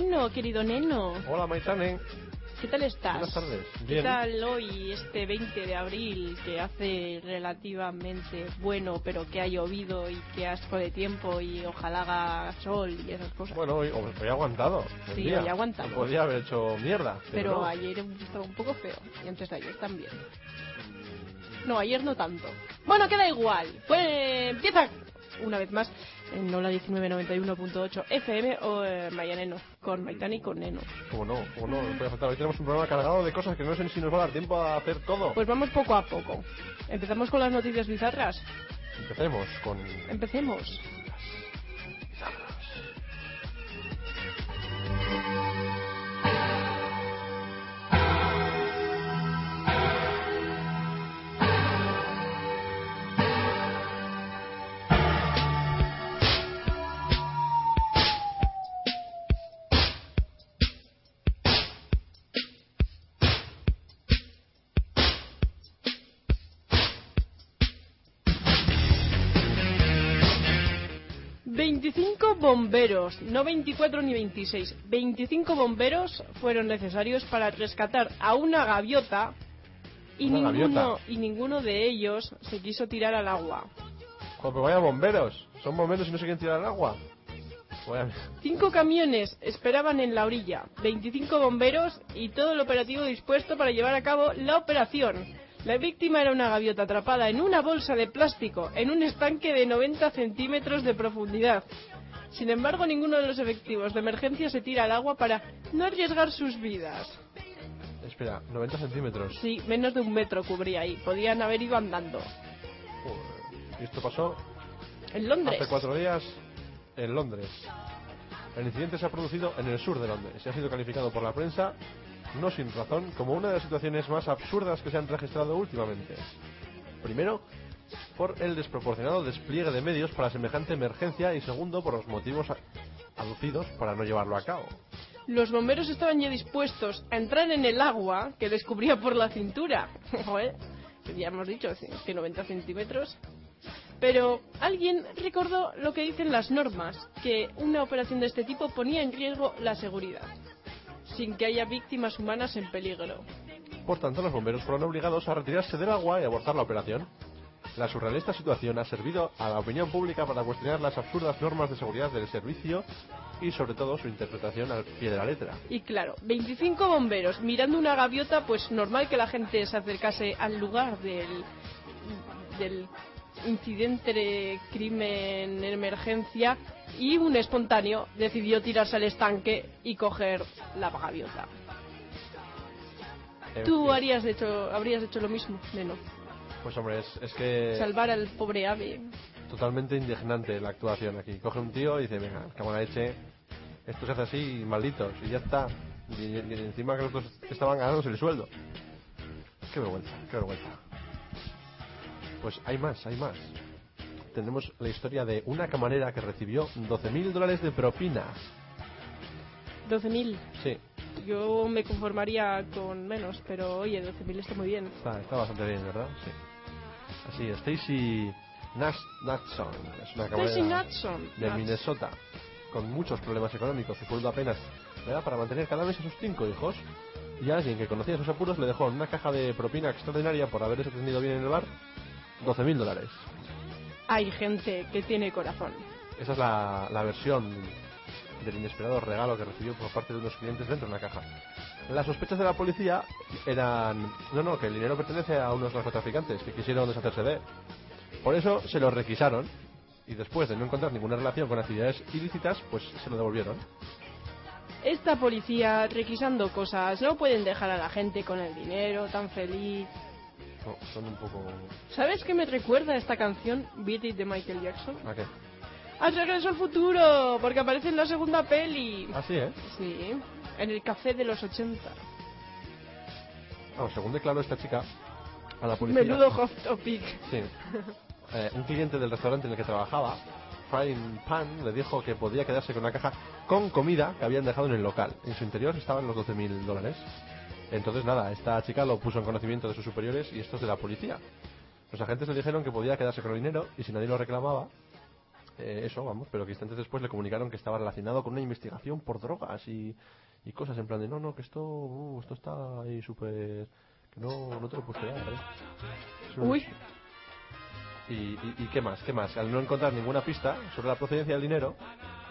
Neno, querido Neno. Hola, Maitane. ¿Qué tal estás? Buenas tardes. ¿Qué Bien. tal hoy, este 20 de abril, que hace relativamente bueno, pero que ha llovido y que asco de tiempo y ojalá haga sol y esas cosas? Bueno, hoy, hoy he aguantado. el Sí, día. hoy aguantamos. Podría haber hecho mierda. Pero, pero no. ayer estaba un poco feo y antes de ayer también. No, ayer no tanto. Bueno, queda igual. Pues empieza una vez más en Hola 1991.8 FM o eh, Mayaneno, con Maitani y con Neno. Como no, como no, no puede faltar. Hoy tenemos un programa cargado de cosas que no sé si nos va a dar tiempo a hacer todo. Pues vamos poco a poco. Empezamos con las noticias bizarras. Empecemos con. Empecemos. ...25 bomberos, no 24 ni 26... ...25 bomberos fueron necesarios para rescatar a una gaviota... ...y Una ninguno, gaviota. y ninguno de ellos se quiso tirar al agua. Joder, pero vaya bomberos. Son bomberos y no se quieren tirar al agua. Vaya- Cinco camiones esperaban en la orilla, 25 bomberos y todo el operativo dispuesto para llevar a cabo la operación. La víctima era una gaviota atrapada en una bolsa de plástico en un estanque de 90 centímetros de profundidad. Sin embargo, ninguno de los efectivos de emergencia se tira al agua para no arriesgar sus vidas. Espera, 90 centímetros. Sí, menos de un metro cubría ahí. Podían haber ido andando. Joder. Y esto pasó En Londres. hace cuatro días en Londres. El incidente se ha producido en el sur de Londres y ha sido calificado por la prensa, no sin razón, como una de las situaciones más absurdas que se han registrado últimamente. Primero, por el desproporcionado despliegue de medios para semejante emergencia y segundo, por los motivos aducidos para no llevarlo a cabo. Los bomberos estaban ya dispuestos a entrar en el agua que les cubría por la cintura. Ya hemos dicho, que 90 centímetros. Pero alguien recordó lo que dicen las normas, que una operación de este tipo ponía en riesgo la seguridad, sin que haya víctimas humanas en peligro. Por tanto, los bomberos fueron obligados a retirarse del agua y abortar la operación. La surrealista situación ha servido a la opinión pública para cuestionar las absurdas normas de seguridad del servicio y sobre todo su interpretación al pie de la letra. Y claro, 25 bomberos mirando una gaviota, pues normal que la gente se acercase al lugar del, del incidente de crimen, emergencia, y un espontáneo decidió tirarse al estanque y coger la gaviota. En ¿Tú fin, harías hecho, habrías hecho lo mismo, Neno? Pues hombre, es, es que Salvar al pobre ave. totalmente indignante la actuación aquí. Coge un tío y dice, venga, la leche, esto se hace así, malditos, y ya está. Y, y- y encima que los dos estaban ganándose el sueldo. Qué vergüenza, qué vergüenza. Pues hay más, hay más. Tenemos la historia de una camarera que recibió 12.000 dólares de propina. 12.000. Sí, Yo me conformaría con menos, pero oye, 12.000 está muy bien. está, está bastante bien, ¿verdad? Sí. Así, Stacy Nash Natson es una camarera de. Minnesota con muchos problemas económicos. Su sueldo apenas le da para mantener cada mes a sus cinco hijos. Y alguien que conocía sus apuros le dejó una caja de propina extraordinaria por haberse atendido bien en el bar 12.000 dólares. Hay gente que tiene corazón. Esa es la, la versión del inesperado regalo que recibió por parte de unos clientes dentro de una caja. Las sospechas de la policía eran... No, no, que el dinero pertenece a unos narcotraficantes que quisieron deshacerse de él. Por eso se lo requisaron y después de no encontrar ninguna relación con actividades ilícitas, pues se lo devolvieron. Esta policía requisando cosas, no pueden dejar a la gente con el dinero tan feliz. No, son un poco... ¿Sabes qué me recuerda esta canción, Beat It de Michael Jackson? ¿A qué? ¡Al regreso al futuro! Porque aparece en la segunda peli. Así, ¿eh? Sí, en el café de los 80. Vamos, según declaró esta chica a la policía... Menudo hot topic. Sí. Eh, un cliente del restaurante en el que trabajaba, Frying Pan, le dijo que podía quedarse con una caja con comida que habían dejado en el local. En su interior estaban los 12.000 dólares. Entonces, nada, esta chica lo puso en conocimiento de sus superiores y estos de la policía. Los agentes le dijeron que podía quedarse con el dinero y si nadie lo reclamaba, eh, eso, vamos, pero que instantes después le comunicaron que estaba relacionado con una investigación por drogas y, y cosas en plan de no, no, que esto, uh, esto está ahí súper. que no, no te lo ¿eh? Es un- Uy, y, y, y qué más? ¿Qué más? Al no encontrar ninguna pista sobre la procedencia del dinero,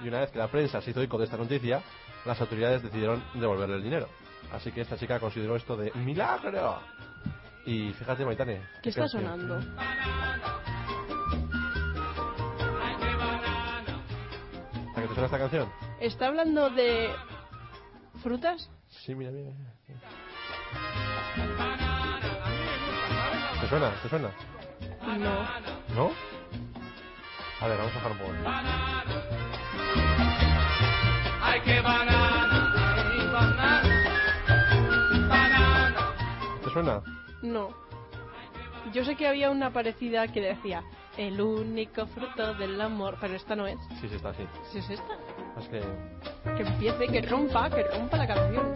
y una vez que la prensa se hizo eco de esta noticia, las autoridades decidieron devolverle el dinero. Así que esta chica consideró esto de milagro. Y fíjate, Maitane. ¿qué está canción. sonando? ¿A que te suena esta canción? ¿Está hablando de frutas? Sí, mira, mira. mira. ¿Te suena? ¿Te suena? No. ¿No? A ver, vamos a bajar un poco. ¿Te suena? No. Yo sé que había una parecida que decía el único fruto del amor, pero esta no es. Sí, sí, está así. Si es esta, Es que que empiece, que rompa, que rompa la canción.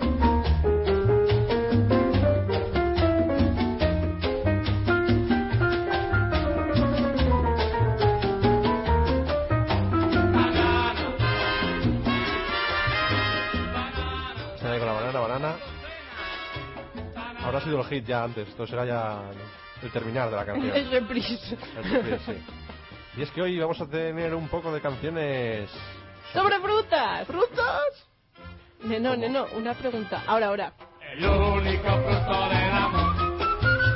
Con la banana, banana. Habrá sido el hit ya antes, esto será ya el terminar de la canción. Es reprise. El refri, sí. Y es que hoy vamos a tener un poco de canciones... ¡Sobre frutas! ¿Frutas? Neno, neno, una pregunta. Ahora, ahora. El único fruto del amor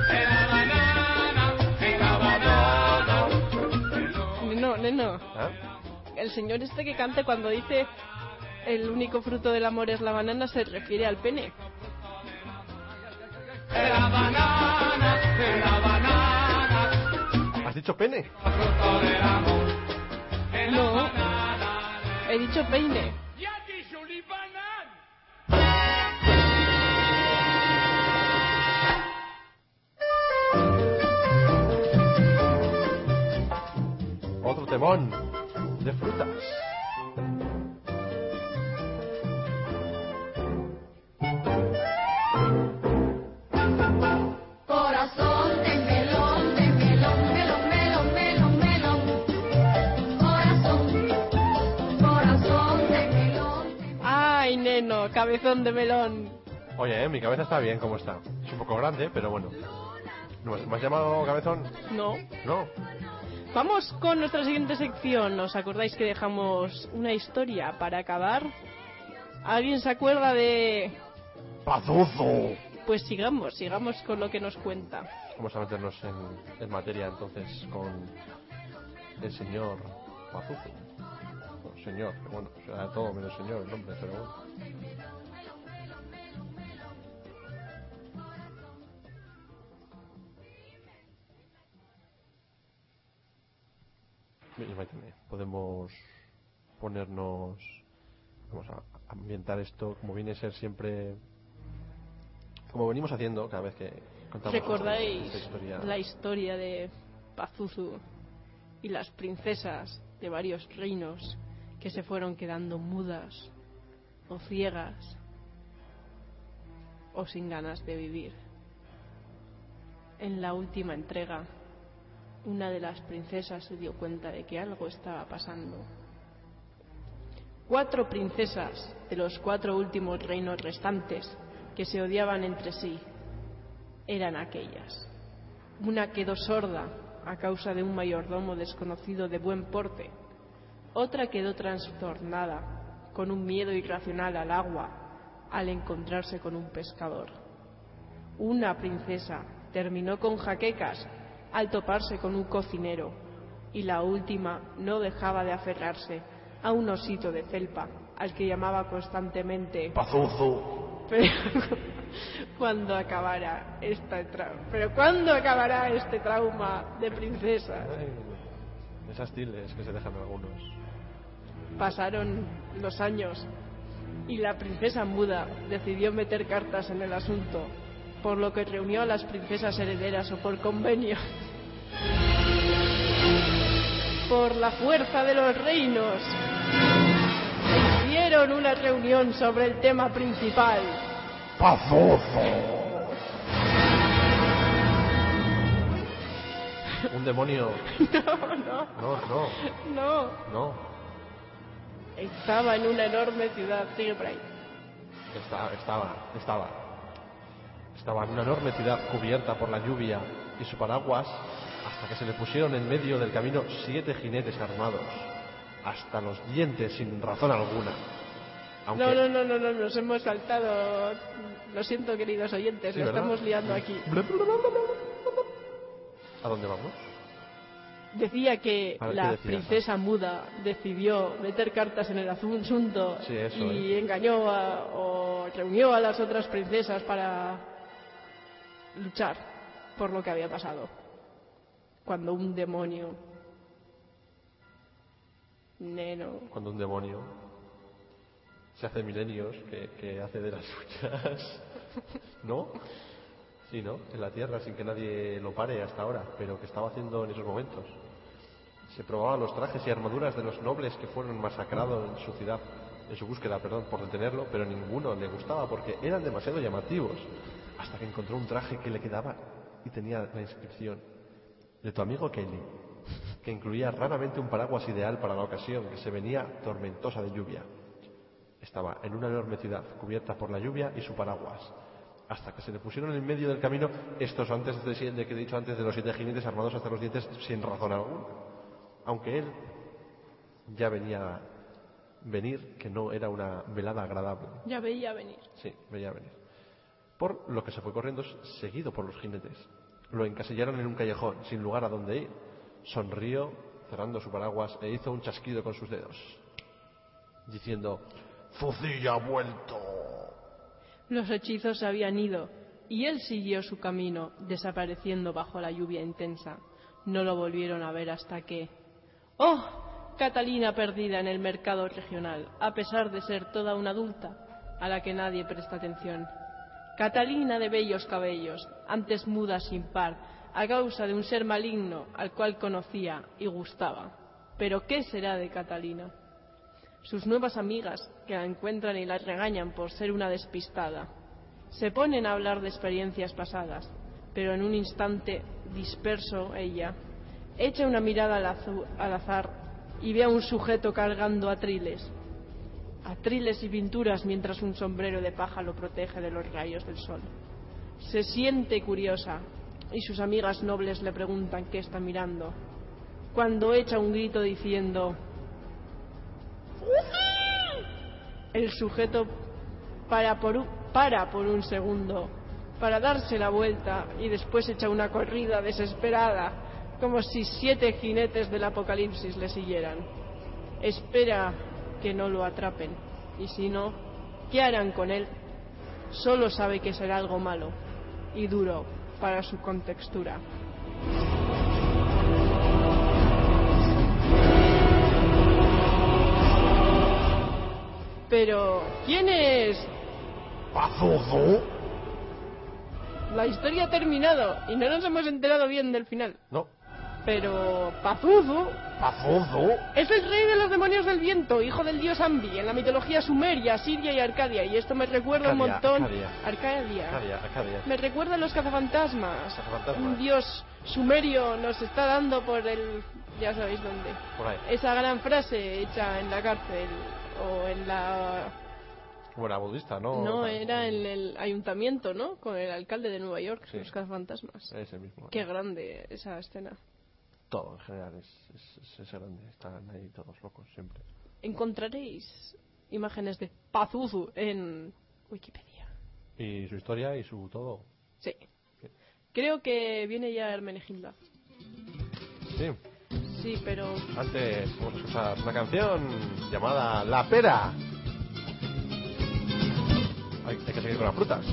es la banana, es la banana. Neno, neno. ¿Ah? El señor este que canta cuando dice el único fruto del amor es la banana se refiere al pene. La banana, la banana, ¿Has dicho pene? No. He dicho peine. Otro temón de frutas. Cabezón de melón. Oye, eh, mi cabeza está bien como está. Es un poco grande, pero bueno. ¿No ¿Me has llamado cabezón? No. No. Vamos con nuestra siguiente sección. ¿Os acordáis que dejamos una historia para acabar? ¿Alguien se acuerda de...? ¡Pazuzo! Pues sigamos, sigamos con lo que nos cuenta. Vamos a meternos en, en materia entonces con el señor Pazuzu. O señor, bueno, será todo menos señor el nombre, pero bueno. Podemos ponernos, vamos a ambientar esto como viene a ser siempre, como venimos haciendo cada vez que contamos ¿Recordáis esta historia. la historia de Pazuzu y las princesas de varios reinos que se fueron quedando mudas o ciegas o sin ganas de vivir? En la última entrega, una de las princesas se dio cuenta de que algo estaba pasando. Cuatro princesas de los cuatro últimos reinos restantes que se odiaban entre sí eran aquellas. Una quedó sorda a causa de un mayordomo desconocido de buen porte. Otra quedó trastornada con un miedo irracional al agua al encontrarse con un pescador. Una princesa terminó con jaquecas al toparse con un cocinero y la última no dejaba de aferrarse a un osito de felpa al que llamaba constantemente ¡Pazuzu! pero cuando acabará esta tra- pero cuándo acabará este trauma de princesa Ay, esas tildes que se dejan algunos. pasaron los años y la princesa muda decidió meter cartas en el asunto por lo que reunió a las princesas herederas o por convenio por la fuerza de los reinos hicieron una reunión sobre el tema principal ¡Pazuzu! Un demonio. No, no, No, no, no. no. Estaba en una enorme ciudad. Sigue por ahí. Estaba, estaba, estaba. Estaba en una enorme ciudad cubierta por la lluvia y su paraguas hasta que se le pusieron en medio del camino siete jinetes armados, hasta los dientes sin razón alguna. Aunque, No, no, no, no, no, nos hemos saltado. Lo siento, queridos oyentes, Sí, lo ¿verdad? estamos liando aquí. ¿A dónde vamos? Decía que A ver, ¿qué la princesa muda decidió meter cartas en el asunto Sí, eso, y ¿eh? engañó a- o reunió a las otras princesas para luchar por lo que había pasado. Cuando un demonio. Neno. Cuando un demonio se hace milenios que, que hace de las suyas. ¿No? Sí, ¿no? En la Tierra sin que nadie lo pare hasta ahora, pero que estaba haciendo en esos momentos. Se probaba los trajes y armaduras de los nobles que fueron masacrados en su ciudad, en su búsqueda, perdón, por detenerlo, pero ninguno le gustaba porque eran demasiado llamativos. Hasta que encontró un traje que le quedaba y tenía la inscripción de tu amigo Kelly, que incluía raramente un paraguas ideal para la ocasión, que se venía tormentosa de lluvia. Estaba en una enorme ciudad cubierta por la lluvia y su paraguas. Hasta que se le pusieron en medio del camino estos antes de, de que he dicho antes de los siete jinetes armados hasta los dientes sin razón alguna. Aunque él ya venía venir que no era una velada agradable. Ya veía venir. Sí, veía venir. Por lo que se fue corriendo seguido por los jinetes. Lo encasillaron en un callejón, sin lugar a donde ir. Sonrió, cerrando su paraguas, e hizo un chasquido con sus dedos, diciendo, ¡Zucilla ha vuelto! Los hechizos habían ido y él siguió su camino, desapareciendo bajo la lluvia intensa. No lo volvieron a ver hasta que... ¡Oh! Catalina perdida en el mercado regional, a pesar de ser toda una adulta, a la que nadie presta atención. Catalina de bellos cabellos, antes muda sin par, a causa de un ser maligno al cual conocía y gustaba. Pero ¿qué será de Catalina? Sus nuevas amigas, que la encuentran y la regañan por ser una despistada, se ponen a hablar de experiencias pasadas, pero en un instante disperso ella echa una mirada al, azar y ve a un sujeto cargando atriles, atriles y pinturas mientras un sombrero de paja lo protege de los rayos del sol. Se siente curiosa y sus amigas nobles le preguntan qué está mirando, cuando echa un grito diciendo el sujeto para por, un, para por un segundo, para darse la vuelta y después echa una corrida desesperada, como si siete jinetes del apocalipsis le siguieran. Espera que no lo atrapen, y si no, ¿qué harán con él? Solo sabe que será algo malo y duro para su contextura. Pero, ¿quién es? ¡Pazuzu! La historia ha terminado y no nos hemos enterado bien del final. No, Pero Pazuzu ¡Pazuzu! es el rey de los demonios del viento, hijo del dios Ambi, en la mitología sumeria, siria y arcadia. Y esto me recuerda un montón. Arcadia. Arcadia. Me recuerda a los cazafantasmas. Cazafantasmas. Un dios sumerio nos está dando por el. Ya sabéis dónde. Por ahí. Esa gran frase hecha en la cárcel o en la. Era budista, ¿no? No, era en el ayuntamiento, ¿no? Con el alcalde de Nueva York, Sí. los cazafantasmas. Ese mismo. Qué grande esa escena. Todo en general es, es, es- grande. Están ahí todos locos siempre. Encontraréis imágenes de Pazuzu en Wikipedia. Y su historia y su todo. Sí. Creo que viene ya Hermenegilda. Sí. Sí, pero Antes vamos a escuchar una canción llamada La Pera. Hay, hay que seguir con las frutas.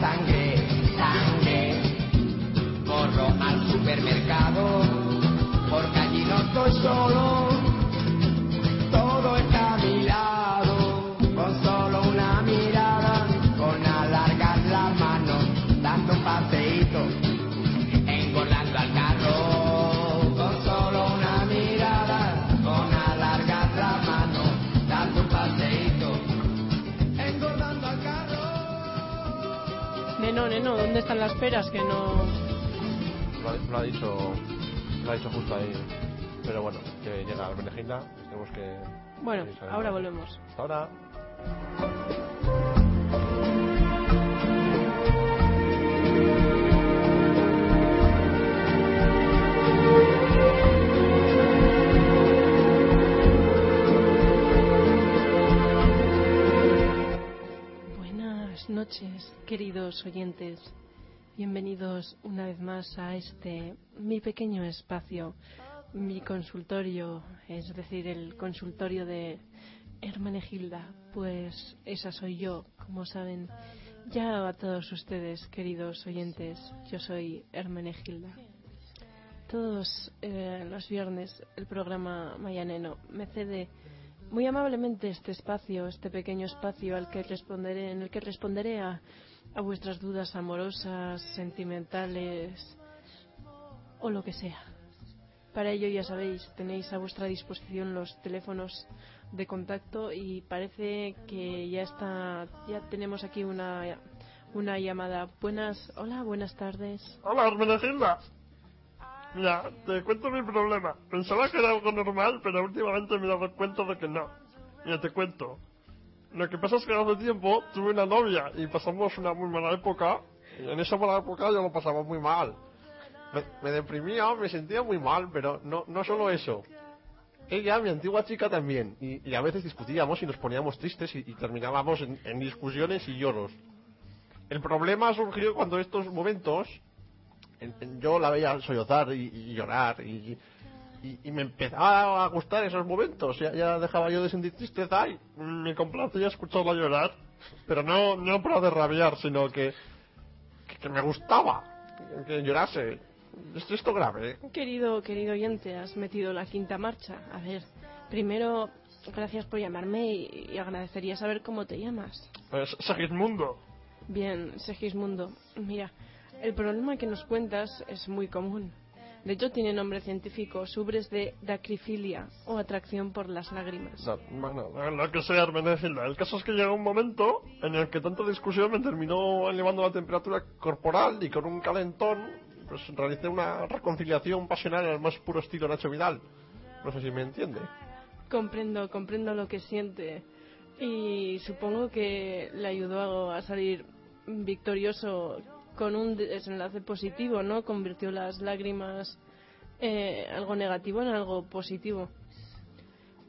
sangre, sangre. Corro al supermercado, porque allí no estoy solo. Neno, ¿dónde están las peras? Que no... Lo ha, lo ha dicho lo ha dicho justo ahí. Pero bueno, que llega Almenegilda, tenemos que... Bueno, ahora volvemos. Hasta ahora. Noches, queridos oyentes. Bienvenidos una vez más a este mi pequeño espacio, mi consultorio, es decir, el consultorio de Hermenegilda. Pues esa soy yo, como saben ya a todos ustedes, queridos oyentes. Yo soy Hermenegilda. Todos eh, los viernes el programa Mayaneno me cede muy amablemente este espacio, este pequeño espacio al que responderé, en el que responderé a, a vuestras dudas amorosas, sentimentales o lo que sea. Para ello, ya sabéis, tenéis a vuestra disposición los teléfonos de contacto y parece que ya está, ya tenemos aquí una, una llamada. Buenas, hola, buenas tardes. Hola, Hermenegilda. Mira, te cuento mi problema. Pensaba que era algo normal, pero últimamente me he dado cuenta de que no. Mira, te cuento. Lo que pasa es que hace tiempo tuve una novia y pasamos una muy mala época. Y en esa mala época yo lo pasaba muy mal. Me, me deprimía, me sentía muy mal, pero no, no solo eso. Ella, mi antigua chica, también. Y, y a veces discutíamos y nos poníamos tristes y, y terminábamos en, en discusiones y lloros. El problema surgió cuando estos momentos en- en- yo la veía sollozar y, y llorar y, y- y me empezaba a gustar esos momentos. Ya, ya dejaba yo de sentir tristeza y Me complacía escucharla llorar, pero no, no para de rabiar, sino que, que, que me gustaba que llorase. ¿Es esto grave? ¿eh? Querido, querido oyente, has metido la quinta marcha. A ver, primero, gracias por llamarme y, y agradecería saber cómo te llamas. es Segismundo. Bien, Segismundo, mira, el problema que nos cuentas es muy común. De hecho, tiene nombre científico, subres de dacrifilia o atracción por las lágrimas. No, bueno, Lo que sea, Hermenegilda. El caso es que llegó un momento en el que tanta discusión me terminó elevando la temperatura corporal y con un calentón pues realicé una reconciliación pasional al más puro estilo Nacho Vidal. No sé si me entiende. Comprendo, comprendo lo que siente y supongo que le ayudó a salir victorioso con un desenlace positivo, ¿no? Convirtió las lágrimas eh, algo negativo en algo positivo.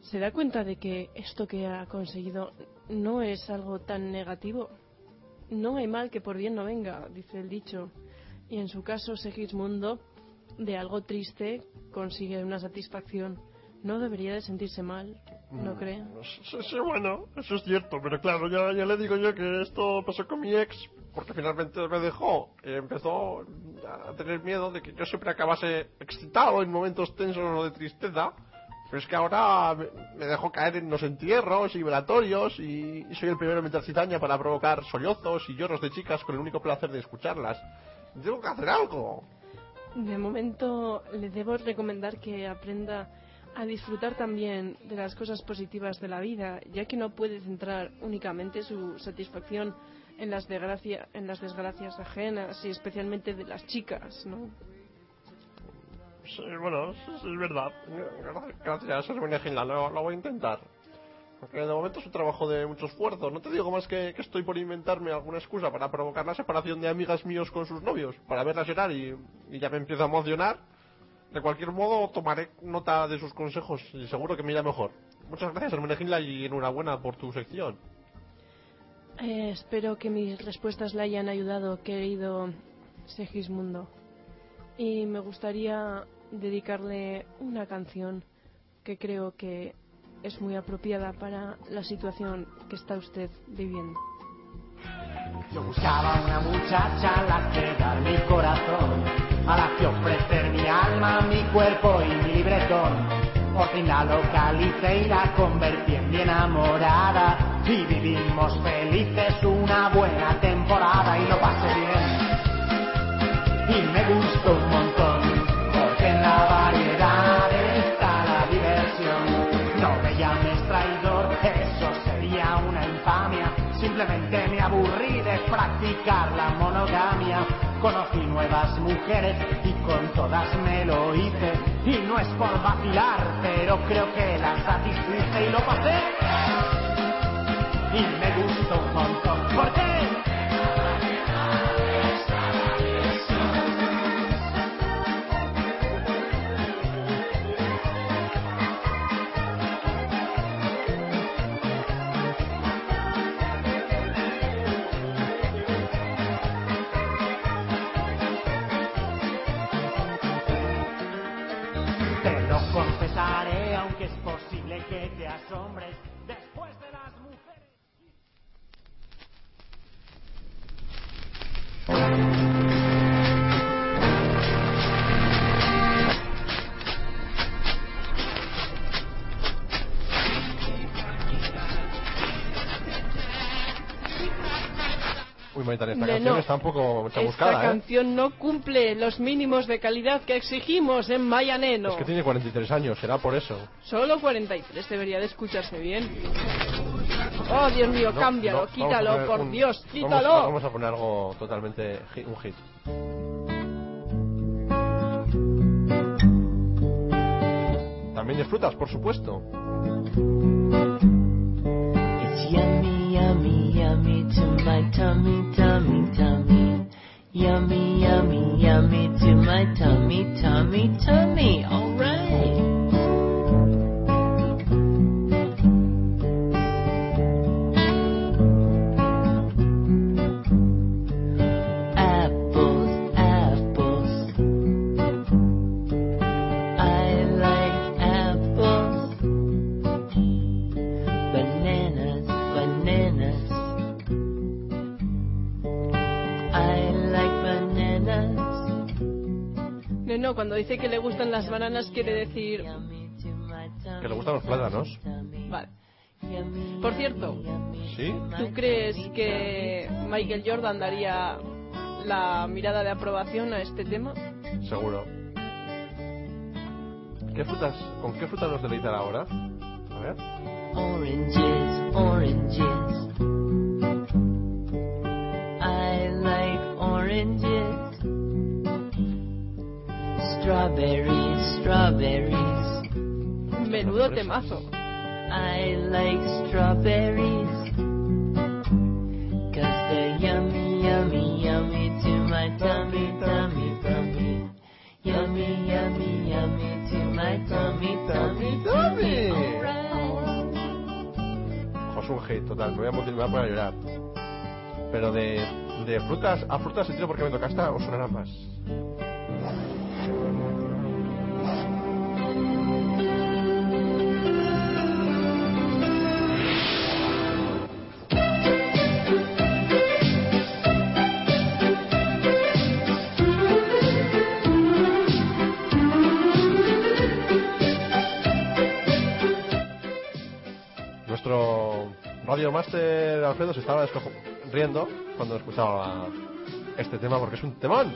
¿Se da cuenta de que esto que ha conseguido no es algo tan negativo? No hay mal que por bien no venga, dice el dicho. Y en su caso, Segismundo, de algo triste, consigue una satisfacción. No debería de sentirse mal, ¿no cree? Sí, sí, bueno, eso es cierto, pero claro, ya, ya le digo yo que esto pasó con mi ex. Porque finalmente me dejó. Empezó a tener miedo de que yo siempre acabase excitado en momentos tensos o de tristeza. Pero es que ahora me, dejó caer en los entierros y vibratorios y, soy el primero en meter cizaña para provocar sollozos y lloros de chicas con el único placer de escucharlas. Tengo que hacer algo. De momento le debo recomendar que aprenda a disfrutar también de las cosas positivas de la vida, ya que no puede centrar únicamente su satisfacción en las, desgracia- en las desgracias ajenas y especialmente de las chicas, ¿no? Sí, bueno, es verdad. Gracias, Hermenegilda, lo, lo voy a intentar. Porque de momento es un trabajo de mucho esfuerzo. No te digo más que, que estoy por inventarme alguna excusa para provocar la separación de amigas míos con sus novios, para verlas llorar y ya me empiezo a emocionar. De cualquier modo, tomaré nota de sus consejos y seguro que me irá mejor. Muchas gracias, Hermenegilda, y enhorabuena por tu sección. Eh, espero que mis respuestas le hayan ayudado, querido Segismundo. Y me gustaría dedicarle una canción que creo que es muy apropiada para la situación que está usted viviendo. Yo buscaba una muchacha a la que dar mi corazón, a la que ofrecer mi alma, mi cuerpo y mi libretón. Por fin la localicé y la convertí en mi enamorada. Y vivimos felices una buena temporada y lo pasé bien. Y me gustó Simplemente me aburrí de practicar la monogamia. Conocí nuevas mujeres y con todas me lo hice. Y no es por vacilar, pero creo que las satisfice y lo pasé. Y me gustó un montón. ¿Por qué? Esta canción no. está un poco Esta chamuscada, ¿eh? canción no cumple los mínimos de calidad que exigimos en Mayaneno. Es que tiene 43 años, será por eso. Solo 43 debería de escucharse bien. Oh, Dios mío, No, cámbialo, no, vamos quítalo, por un- Dios, vamos- quítalo. Vamos, a poner algo totalmente hit- un hit. También de frutas, por supuesto. It's yummy, yummy to my tummy, tummy, tummy. Yummy, yummy, yummy to my tummy, tummy, tummy. All right. Dice que le gustan las bananas quiere decir... Que le gustan los plátanos. Vale. Por cierto, ¿Sí? ¿tú crees que Michael Jordan daría la mirada de aprobación a este tema? Seguro. ¿Qué frutas, ¿Con qué frutas nos deleitará ahora? A ver. Oranges, oranges. I like oranges. Strawberries, strawberries. Menudo temazo. I like strawberries. Cause they're yummy, yummy, yummy to my tummy, tummy, tummy. Yummy, yummy, yummy to my tummy, tummy, tummy. Un hit total, me voy a, motiv- me voy a poner a llorar. Pero de, de frutas a frutas, el tiro porque me toca esta, os sonará más. Nuestro Radio Master Alfredo se estaba riendo cuando escuchaba este tema porque es un temón.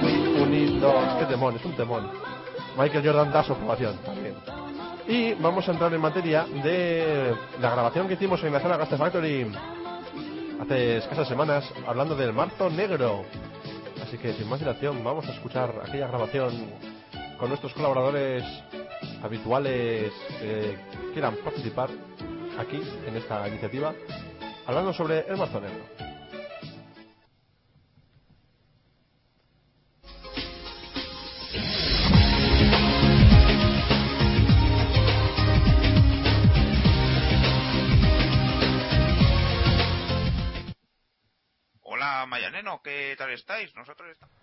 Muy unidos. Qué temón, es un temón. Michael Jordan da su aprobación también. Y vamos a entrar en materia de la grabación que hicimos en la sala Gasta Factory hace escasas semanas hablando del marzo negro. Así que sin más dilación vamos a escuchar aquella grabación con nuestros colaboradores habituales que quieran participar aquí en esta iniciativa hablando sobre el marzo negro. Mayaneno, ¿qué tal estáis? Nosotros estamos...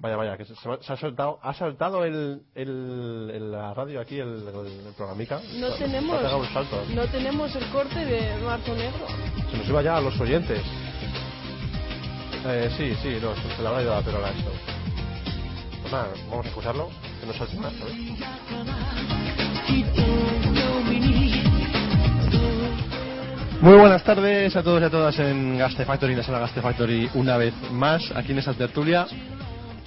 Vaya, vaya, que se, se ha saltado, ha saltado el, el, el- la radio aquí, el, el, el programica. No tenemos, salto. no tenemos el corte de Marzo Negro. Se nos iba ya a los oyentes. Eh, sí, sí, no, se, se le habrá ido la perola a esto. Pues nada, vamos a escucharlo, que no salte más, ¿sabes? Muy buenas tardes a todos y a todas en Gaste Factory, en la sala Gaste Factory, una vez más, aquí en esta tertulia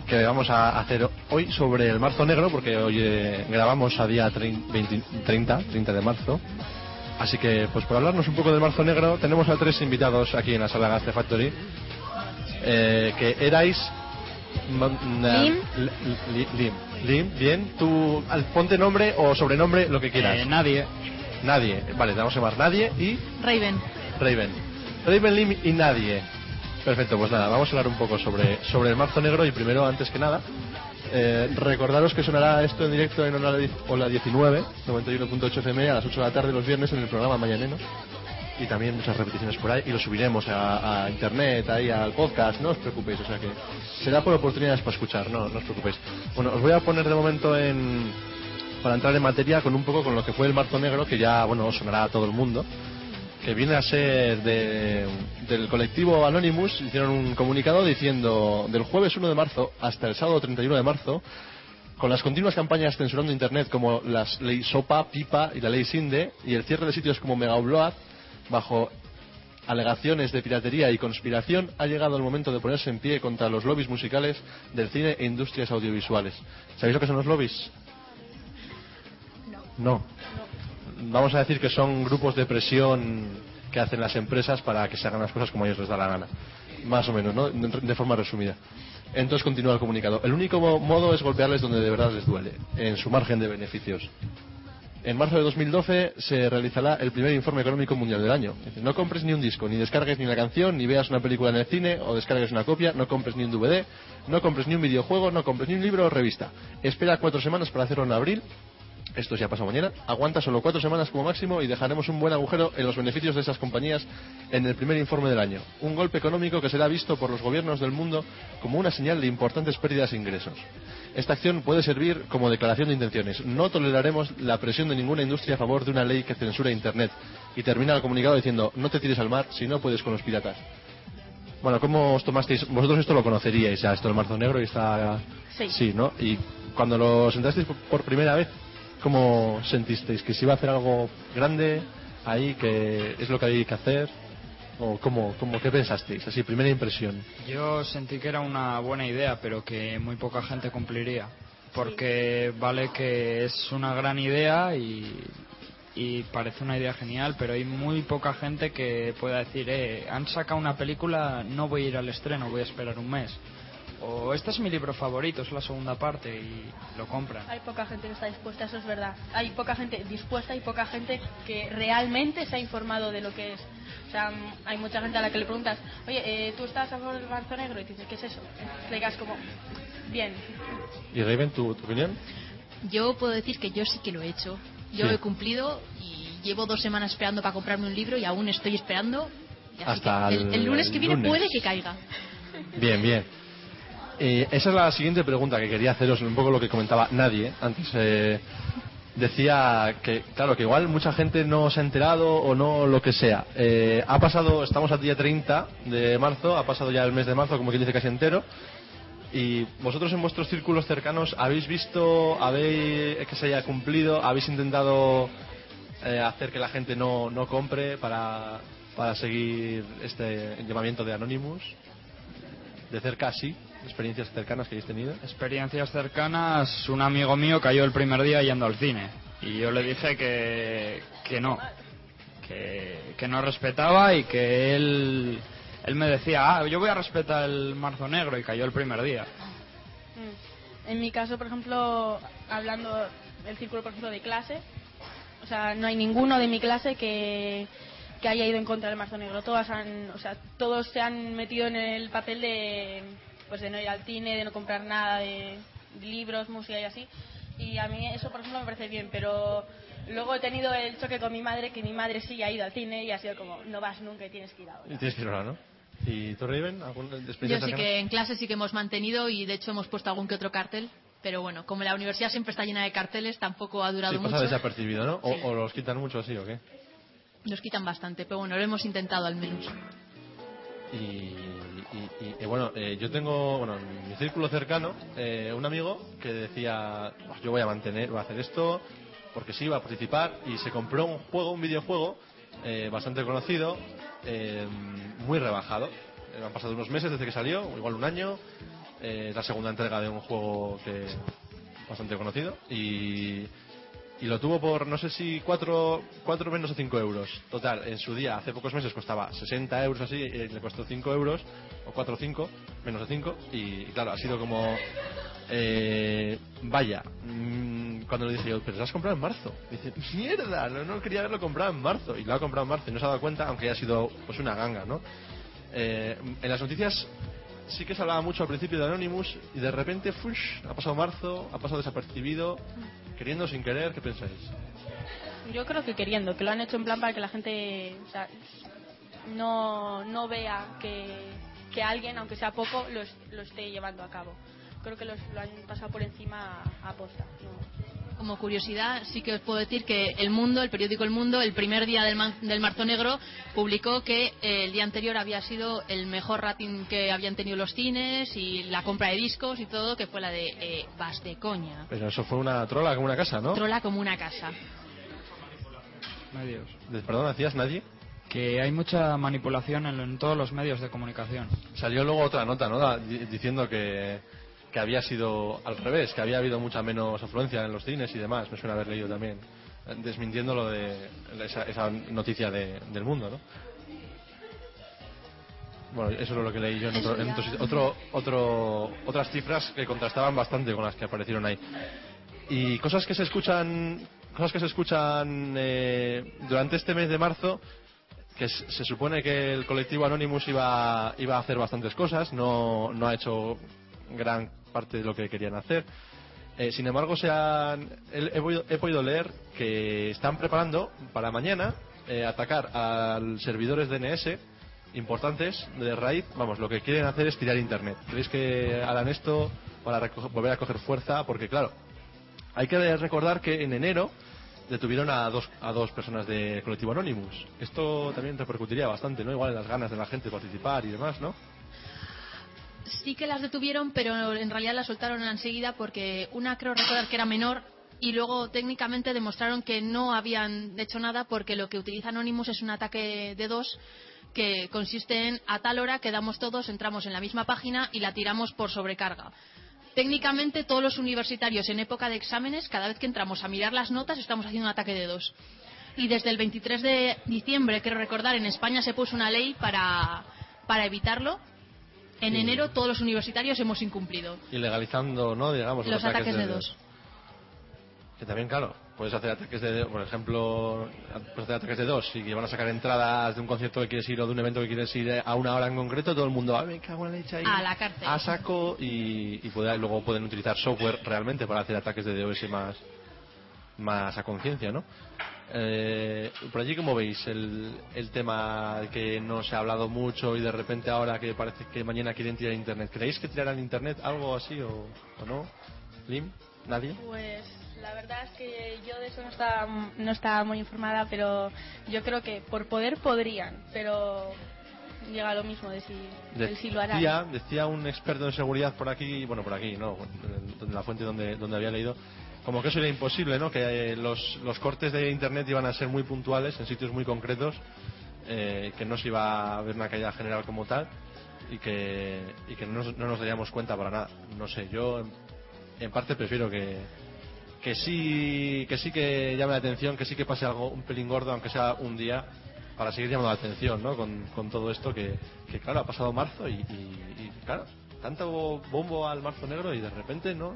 que vamos a hacer hoy sobre el marzo negro, porque hoy eh, grabamos a día 30, 20 30, 30 de marzo. Así que, pues por hablarnos un poco del marzo negro, tenemos a tres invitados aquí en la sala Gaste Factory, eh, que erais... Lim. Li- li- Lim. Lim, bien. Tú, al- ponte nombre o sobrenombre, lo que quieras. Eh, nadie. Nadie. Vale, te vamos a llamar Nadie y Raven. Raven. Raven Lim y nadie. Perfecto, pues nada, vamos a hablar un poco sobre, sobre el marzo negro y primero, antes que nada, eh, recordaros que sonará esto en directo en Ola, Ola 19, 91.8 FM a las 8 de la tarde los viernes en el programa Mañaneno y también muchas repeticiones por ahí y lo subiremos a, a internet, ahí al podcast, no os preocupéis, o sea que será por oportunidades para escuchar, no, no os preocupéis. Bueno, os voy a poner de momento en para entrar en materia con un poco con lo que fue el marzo negro que ya, bueno, sonará a todo el mundo que viene a ser de- del colectivo Anonymous, hicieron un comunicado diciendo del jueves 1 de marzo hasta el sábado 31 de marzo, con las continuas campañas censurando Internet como las ley SOPA, PIPA y la ley SINDE, y el cierre de sitios como Megaupload, bajo alegaciones de piratería y conspiración, ha llegado el momento de ponerse en pie contra los lobbies musicales del cine e industrias audiovisuales. ¿Sabéis lo que son los lobbies? No. Vamos a decir que son grupos de presión que hacen las empresas para que se hagan las cosas como a ellos les da la gana. Más o menos, ¿no? De forma resumida. Entonces continúa el comunicado. El único mo- modo es golpearles donde de verdad les duele, en su margen de beneficios. En marzo de 2012 se realizará el primer informe económico mundial del año. No compres ni un disco, ni descargues ni la canción, ni veas una película en el cine o descargues una copia, no compres ni un DVD, no compres ni un videojuego, no compres ni un libro o revista. Espera cuatro semanas para hacerlo en abril. Esto ya pasa mañana. Aguanta solo cuatro semanas como máximo y dejaremos un buen agujero en los beneficios de esas compañías en el primer informe del año. Un golpe económico que será visto por los gobiernos del mundo como una señal de importantes pérdidas de ingresos. Esta acción puede servir como declaración de intenciones. No toleraremos la presión de ninguna industria a favor de una ley que censura Internet. Y termina el comunicado diciendo, no te tires al mar si no puedes con los piratas. Bueno, ¿cómo os tomasteis? Vosotros esto lo conoceríais ya, esto del Marzo Negro y está... Sí. ¿no? Y cuando lo sentasteis por primera vez, ¿cómo sentisteis? ¿Que se iba a hacer algo grande ahí, que es lo que hay que hacer? ¿O cómo, cómo, qué pensasteis? Así, primera impresión. Yo sentí que era una buena idea, pero que muy poca gente cumpliría. Porque vale que es una gran idea y, y parece una idea genial, pero hay muy poca gente que pueda decir, eh, han sacado una película, no voy a ir al estreno, voy a esperar un mes. O este es mi libro favorito, es la segunda parte y lo compran. Hay poca gente que está dispuesta, eso es verdad. Hay poca gente dispuesta y poca gente que realmente se ha informado de lo que es. O sea, hay mucha gente a la que le preguntas, oye, eh, ¿tú estás a favor del marzo negro? Y te dice, ¿qué es eso? Le digas como, bien. ¿Y Raven, tu, tu opinión? Yo puedo decir que yo sí que lo he hecho. Yo Sí. he cumplido y llevo dos semanas esperando para comprarme un libro y aún estoy esperando. Así Hasta que el, el- el lunes que viene lunes. puede que caiga. Bien, bien. Eh, esa es la siguiente pregunta que quería haceros, un poco lo que comentaba nadie antes. eh, decía que, claro, que igual mucha gente no se ha enterado o no lo que sea. Eh, ha pasado, estamos al día 30 de marzo, ha pasado ya el mes de marzo, como quien dice casi entero. Y vosotros en vuestros círculos cercanos habéis visto, habéis que se haya cumplido, habéis intentado eh, hacer que la gente no, no compre para, para seguir este llamamiento de Anonymous. De cerca, sí. Experiencias cercanas que hayáis tenido. Experiencias cercanas, un amigo mío cayó el primer día yendo al cine y yo le dije que, que no, que, que no respetaba y que él, él me decía, ah, yo voy a respetar el marzo negro y cayó el primer día. En mi caso, por ejemplo, hablando del círculo, por ejemplo, de clase, o sea, no hay ninguno de mi clase que, que haya ido en contra del marzo negro. Todas han, o sea, todos se han metido en el papel de, pues de no ir al cine, de no comprar nada de libros, música y así. Y a mí eso, por ejemplo, me parece bien, pero luego he tenido el choque con mi madre, que mi madre sí ha ido al cine y ha sido como, no vas nunca y tienes que ir ahora. Y tienes que ir ahora, ¿no? ¿Y tú, Raven? ¿Alguna Yo sí que en clase sí que hemos mantenido y de hecho hemos puesto algún que otro cartel. Pero bueno, como la universidad siempre está llena de carteles, tampoco ha durado Sí, pasa mucho. desapercibido, ¿no? O, Sí. o los quitan mucho así, ¿o qué? Nos quitan bastante, pero bueno, lo hemos intentado al menos. Y, y- bueno, eh, yo tengo, bueno, en mi círculo cercano, eh, un amigo que decía, "Buah, yo voy a mantener, voy a hacer esto, porque sí, va a participar, y se compró un juego, un videojuego, eh, bastante conocido, eh, muy rebajado. Eh, han pasado unos meses desde que salió, igual un año, eh, la segunda entrega de un juego que bastante conocido, y, y lo tuvo por no sé si 4, cuatro menos o 5 euros. Total, en su día, hace pocos meses costaba 60 euros así, y le costó 5 euros, o 4 o 5, menos de 5, y, claro, ha sido como. eh, vaya, mm, cuando le dije yo, pero lo has comprado en marzo. Dice, mierda, no, no quería haberlo comprado en marzo. Y lo ha comprado en marzo y no se ha dado cuenta, aunque haya sido pues una ganga, ¿no? Eh, en las noticias sí que se hablaba mucho al principio de Anonymous y de repente, fush, ha pasado marzo, ha pasado desapercibido, queriendo sin querer, ¿qué pensáis? Yo creo que queriendo, que lo han hecho en plan para que la gente o sea, no, no vea que, alguien, aunque sea poco, lo, lo esté llevando a cabo. Creo que los- lo han pasado por encima a, a posta. Como curiosidad, sí que os puedo decir que El Mundo, el periódico El Mundo, el primer día del, man- del Marzo Negro, publicó que eh, el día anterior había sido el mejor rating que habían tenido los cines y la compra de discos y todo, que fue la de eh, Vas de coña. Pero eso fue una trola como una casa, ¿no? Trola como una casa. Medios. De- Perdón, ¿hacías nadie? Que hay mucha manipulación en, en todos los medios de comunicación. Salió luego otra nota, ¿no? Da- diciendo que, que había sido al revés, que había habido mucha menos afluencia en los cines y demás. Me suena haber leído también. eh, Desmintiendo lo de esa, esa noticia de- del mundo, ¿no? Bueno, eso es lo que leí yo en, otro, en otro. Otro- otras cifras que contrastaban bastante con las que aparecieron ahí. Y cosas que se escuchan, cosas que se escuchan eh, durante este mes de marzo, que se supone que el colectivo Anonymous iba, iba a hacer bastantes cosas, no, no ha hecho gran parte de lo que querían hacer. Eh, sin embargo, se han, he, he podido, leer que están preparando para mañana eh, atacar a servidores DNS importantes de raíz. Vamos, lo que quieren hacer es tirar Internet. ¿Creéis que harán esto para volver a coger fuerza? Porque, claro, hay que recordar que en enero detuvieron a dos, a dos personas de colectivo Anonymous. Esto también repercutiría bastante, ¿no? Igual en las ganas de la gente de participar y demás, ¿no? Sí que las detuvieron, pero en realidad las soltaron enseguida porque una creo recordar que era menor y luego técnicamente demostraron que no habían hecho nada porque lo que utiliza Anonymous es un ataque de dos que consiste en a tal hora quedamos todos, entramos en la misma página y la tiramos por sobrecarga. Técnicamente todos los universitarios en época de exámenes, cada vez que entramos a mirar las notas, estamos haciendo un ataque de dos. Y desde el 23 de diciembre, quiero recordar, en España se puso una ley para, para evitarlo. En Sí. enero todos los universitarios hemos incumplido. Ilegalizando, ¿no? Digamos, Los ataques de dos. Que también, claro, puedes hacer ataques de, por ejemplo, puedes hacer ataques de dos y que van a sacar entradas de un concierto que quieres ir o de un evento que quieres ir a una hora en concreto, todo el mundo, ah, me cago en la leche ahí. A la cárcel. A saco y, y puede- luego pueden utilizar software realmente para hacer ataques de DOS más, más a conciencia, ¿no? Eh, por allí, ¿cómo veis el, el tema que no se ha hablado mucho y de repente ahora que parece que mañana quieren tirar Internet? ¿Creéis que tirarán Internet algo así o, o no? ¿Lim? ¿Nadie? Pues la verdad es que yo de eso no estaba, no estaba muy informada, pero yo creo que por poder podrían, pero llega a lo mismo de si, de si lo harán. Decía, decía un experto en seguridad por aquí, bueno, por aquí, no, en en la fuente donde, donde había leído, como que eso era imposible, ¿no? Que eh, los, los cortes de internet iban a ser muy puntuales, en sitios muy concretos, eh, que no se iba a ver una caída general como tal y que, y que no, no nos daríamos cuenta para nada. No sé, yo en, parte prefiero que, que sí que sí que llame la atención, que sí que pase algo un pelín gordo, aunque sea un día, para seguir llamando la atención, ¿no? Con, con todo esto que, que, claro, ha pasado marzo y- y, claro, tanto bombo al marzo negro y de repente, ¿no?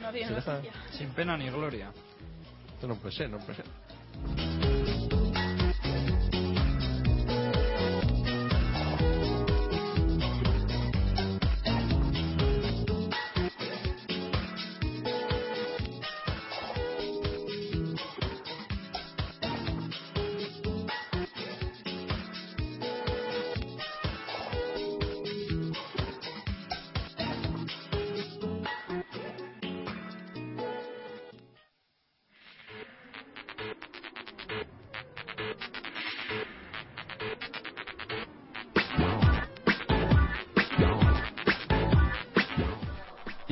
No había Se deja- noticia. Sin pena ni gloria. Esto no puede ser, no puede ser.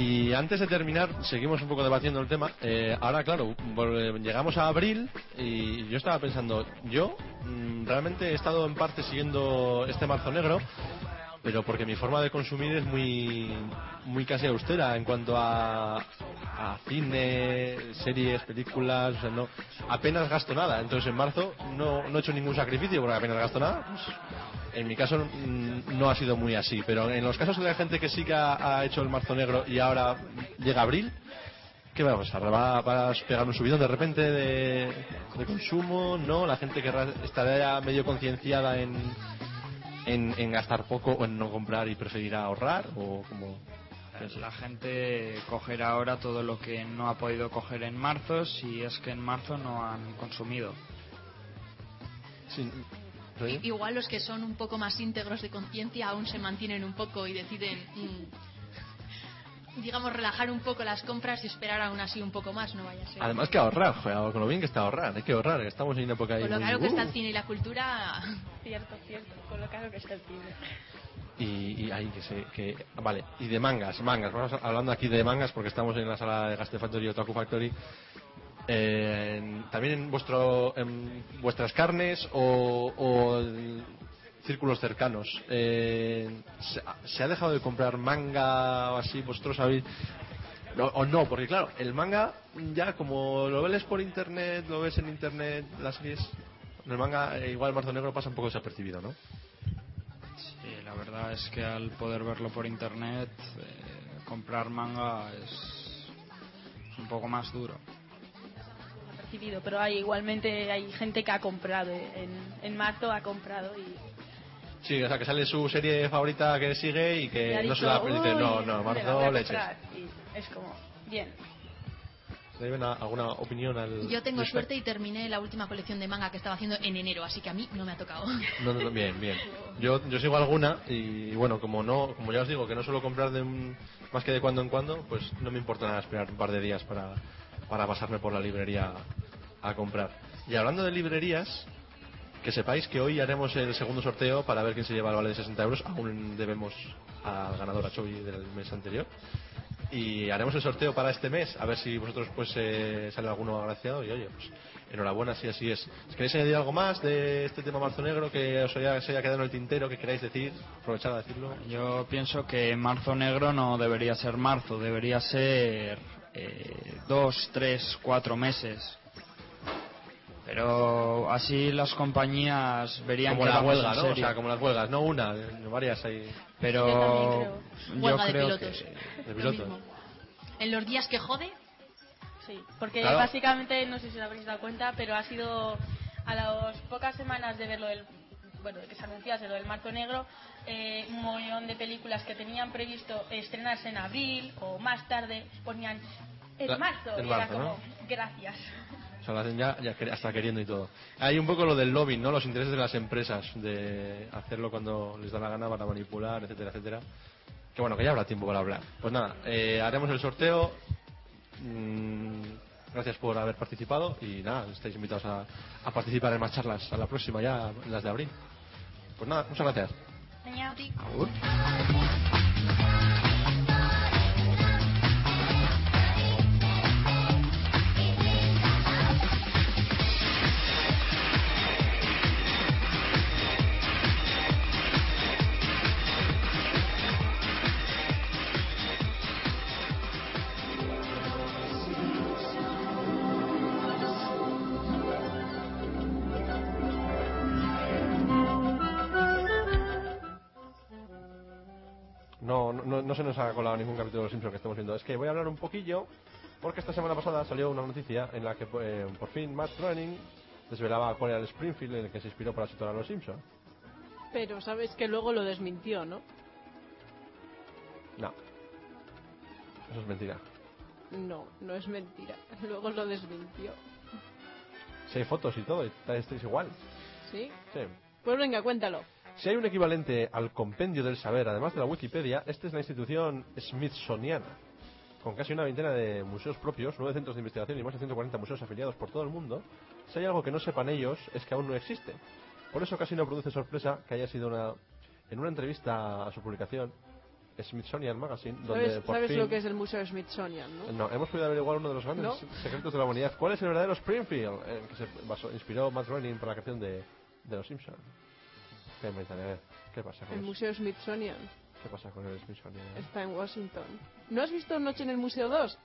Y antes de terminar, seguimos un poco debatiendo el tema. Eh, ahora, claro, vol- llegamos a abril y yo estaba pensando, yo mm, realmente he estado en parte siguiendo este marzo negro, pero porque mi forma de consumir es muy, muy casi austera en cuanto a, a cine, series, películas, o sea, no, apenas gasto nada. Entonces en marzo no, no he hecho ningún sacrificio porque apenas gasto nada. Pues, en mi caso mm, no ha sido muy así, pero en los casos de la gente que sí que ha, ha hecho el marzo negro y ahora llega abril, ¿qué va a pasar? ¿Va, va a pegar un subidón de repente de, de consumo? ¿No? ¿La gente que estará medio concienciada en, en, en gastar poco o en no comprar y preferirá ahorrar? ¿O como La gente cogerá ahora todo lo que no ha podido coger en marzo si es que en marzo no han consumido. Sí. I- Igual los que son un poco más íntegros de conciencia aún se mantienen un poco y deciden, mm, digamos, relajar un poco las compras y esperar aún así un poco más, no vaya a ser. Además que ahorrar, joder, con lo bien que está ahorrar, hay que ahorrar, estamos en una época Con lo muy- caro que está uh, el cine y la cultura, Cierto, cierto, con lo caro que está el cine. y, y ahí que se que vale y de mangas mangas vamos a- hablando aquí de mangas porque estamos en la sala de Gaste Factory y Otaku Factory en- también en vuestro en vuestras carnes o, o en círculos cercanos eh, ¿se, ha dejado de comprar manga o así vosotros sabéis No, o no, porque claro, el manga ya como lo ves por internet, lo ves en internet, las series, el manga eh, igual Marzo Negro pasa un poco desapercibido, ¿no? Sí, la verdad es que al poder verlo por internet, eh, comprar manga es un poco más duro. Percibido, pero hay igualmente hay gente que ha comprado en, en marzo ha comprado y Sí, o sea, que sale su serie favorita que sigue y y que ha no dicho, se la dice, "Uy, no, no, Marzo leches. comprar", y es como bien ¿Deben a- alguna opinión al yo tengo respecto? suerte y terminé la última colección de manga que estaba haciendo en enero, así que a mí no me ha tocado. No, no, bien, bien. Yo, yo sigo alguna y bueno, como no, como ya os digo, que no suelo comprar de un- más que de cuando en cuando, pues no me importa nada esperar un par de días para, para pasarme por la librería a comprar. Y hablando de librerías, que sepáis que hoy haremos el segundo sorteo para ver quién se lleva el vale de 60 euros. Aún debemos al ganador a Chovy del mes anterior. Y haremos el sorteo para este mes, a ver si vosotros pues eh, sale alguno agraciado. Y oye, pues enhorabuena si así es. ¿Queréis añadir algo más de este tema Marzo Negro que os haya, haya quedado en el tintero, que queráis decir? Aprovechar a decirlo. Yo pienso que marzo negro no debería ser marzo, debería ser eh, dos, tres, cuatro meses. Pero así las compañías verían Como que la vamos huelga, en ¿no? O serio. sea, como las huelgas, no una, varias ahí. Pero yo Huelga de creo pilotos. que De Lo pilotos. En los días que jode, sí porque Claro. básicamente no sé si os habréis dado cuenta pero ha sido a las pocas semanas de ver lo del bueno de que se anunciase lo del marzo negro eh, un montón de películas que tenían previsto estrenarse en abril o más tarde ponían en marzo en y era marzo, como ¿no? gracias O sea, lo hacen ya, ya hasta queriendo y todo. Hay un poco lo del lobbying, ¿no? Los intereses de las empresas, de hacerlo cuando les da la gana para manipular, etcétera, etcétera. Que bueno, que ya habrá tiempo para hablar. Pues nada, eh, haremos el sorteo. Mm, gracias por haber participado y nada, estáis invitados a, a participar en más charlas. A la próxima ya, en las de abril. Pues nada, muchas gracias. Agur. Un poquillo porque esta semana pasada salió una noticia en la que eh, por fin Matt Groening desvelaba cuál era el Springfield en el que se inspiró para situar a Los Simpsons. Pero sabes que luego lo desmintió, ¿no? No. Eso es mentira. No, no es mentira. Luego lo desmintió. Si hay fotos y todo, estáis igual. ¿Sí? Sí. Pues venga, cuéntalo. Si hay un equivalente al compendio del saber, además de la Wikipedia, esta es la institución Smithsoniana, con casi una veintena de museos propios, nueve centros de investigación y más de 140 museos afiliados por todo el mundo. Si hay algo que no sepan ellos, es que aún no existe. Por eso casi no produce sorpresa que haya sido una... En una entrevista a su publicación, Smithsonian Magazine, donde ¿Sabes, por sabes fin... lo que es el Museo Smithsonian, no? No, hemos podido averiguar uno de los grandes ¿No? secretos de la humanidad. ¿Cuál es el verdadero Springfield? En que se basó, inspiró Matt Groening para la canción de, de Los Simpsons. ¿Qué, ver, ¿Qué pasa con El eso? Museo Smithsonian ¿Qué pasa con el Smithsonian? está en Washington. ¿No has visto Noche en el Museo 2?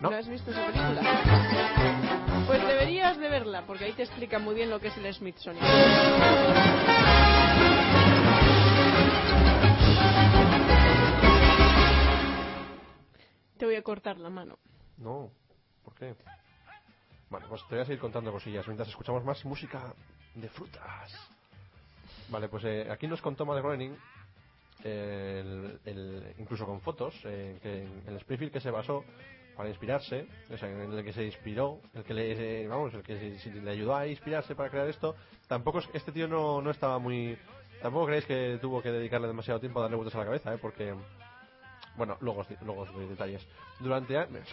No. has visto esa película? Pues deberías de verla, porque ahí te explica muy bien lo que es el Smithsonian. Te voy a cortar la mano. No, ¿por qué? Bueno, pues te voy a seguir contando cosillas mientras escuchamos más música de frutas. Vale, pues eh, aquí nos contó Matt Groening, el- incluso con fotos, eh, el Springfield que se basó para inspirarse, o en el que se inspiró, el que le, eh, vamos, el que le ayudó a inspirarse para crear esto, tampoco es- este tío no, no estaba muy, tampoco creéis que tuvo que dedicarle demasiado tiempo a darle vueltas a la cabeza, ¿eh? porque, bueno, luego luego os doy detalles. Durante es